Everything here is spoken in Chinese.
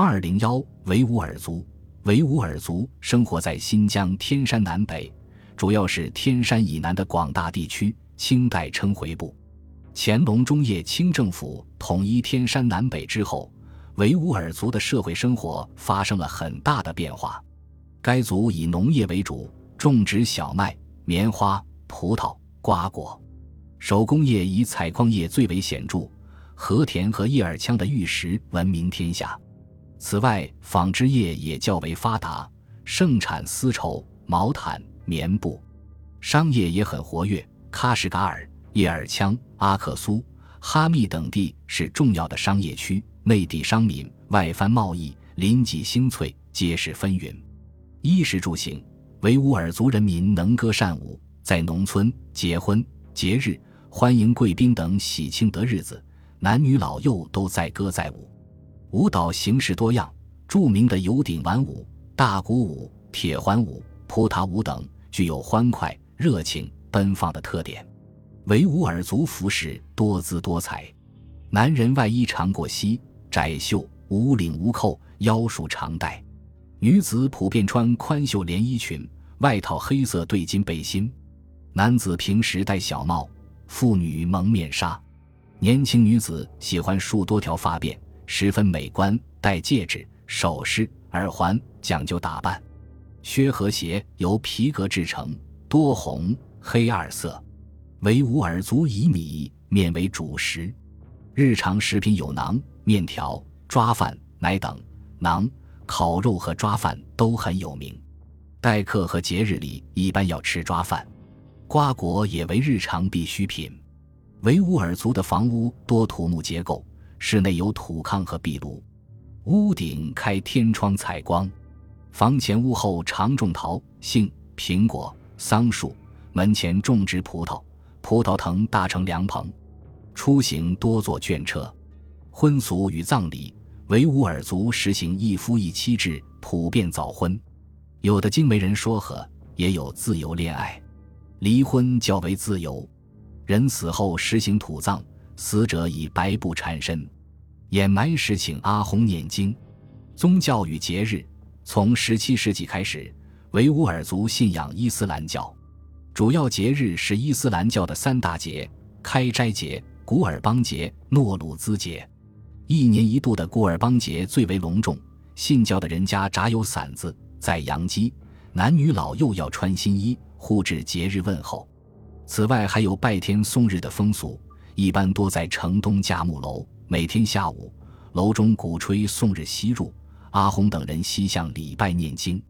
二零幺维吾尔族，维吾尔族生活在新疆天山南北，主要是天山以南的广大地区。清代称回部。乾隆中叶清政府统一天山南北之后，维吾尔族的社会生活发生了很大的变化。该族以农业为主，种植小麦、棉花、葡萄、瓜果，手工业以采矿业最为显著，和田和叶尔羌的玉石闻名天下。此外，纺织业也较为发达，盛产丝绸、毛毯、棉布，商业也很活跃。喀什噶尔、叶尔羌、阿克苏、哈密等地是重要的商业区，内地商民外藩贸易，林济兴翠，皆是纷纭。衣食住行，维吾尔族人民能歌善舞，在农村结婚、节日、欢迎贵宾等喜庆的日子，男女老幼都载歌载舞。舞蹈形式多样，著名的有顶碗舞、大鼓舞、铁环舞、扑塔舞等，具有欢快、热情、奔放的特点。维吾尔族服饰多姿多彩，男人外衣长过膝，窄袖，无领无扣，腰束长带；女子普遍穿宽袖连衣裙，外套黑色对襟背心；男子平时戴小帽，妇女蒙面纱。年轻女子喜欢梳多条发辫。十分美观，戴戒指、首饰、耳环，讲究打扮。靴和鞋由皮革制成，多红、黑二色。维吾尔族以米面为主食，日常食品有馕、面条、抓饭、奶等。馕、烤肉和抓饭都很有名。待客和节日里一般要吃抓饭，瓜果也为日常必需品。维吾尔族的房屋多土木结构。室内有土炕和壁炉，屋顶开天窗采光，房前屋后常种桃、杏、苹果、桑树，门前种植葡萄，葡萄藤搭成凉棚，出行多坐眷车。婚俗与葬礼，维吾尔族实行一夫一妻制，普遍早婚，有的经媒人说和，也有自由恋爱，离婚较为自由。人死后实行土葬。死者以白布缠身，掩埋时请阿訇念经。宗教与节日，从十七世纪开始，维吾尔族信仰伊斯兰教，主要节日是伊斯兰教的三大节：开斋节、古尔邦节、诺鲁兹节。一年一度的古尔邦节最为隆重，信教的人家扎有伞子，宰羊鸡，男女老幼要穿新衣，互致节日问候。此外，还有拜天送日的风俗。一般多在城东架木楼，每天下午，楼中鼓吹送日西入，阿红等人西向礼拜念经。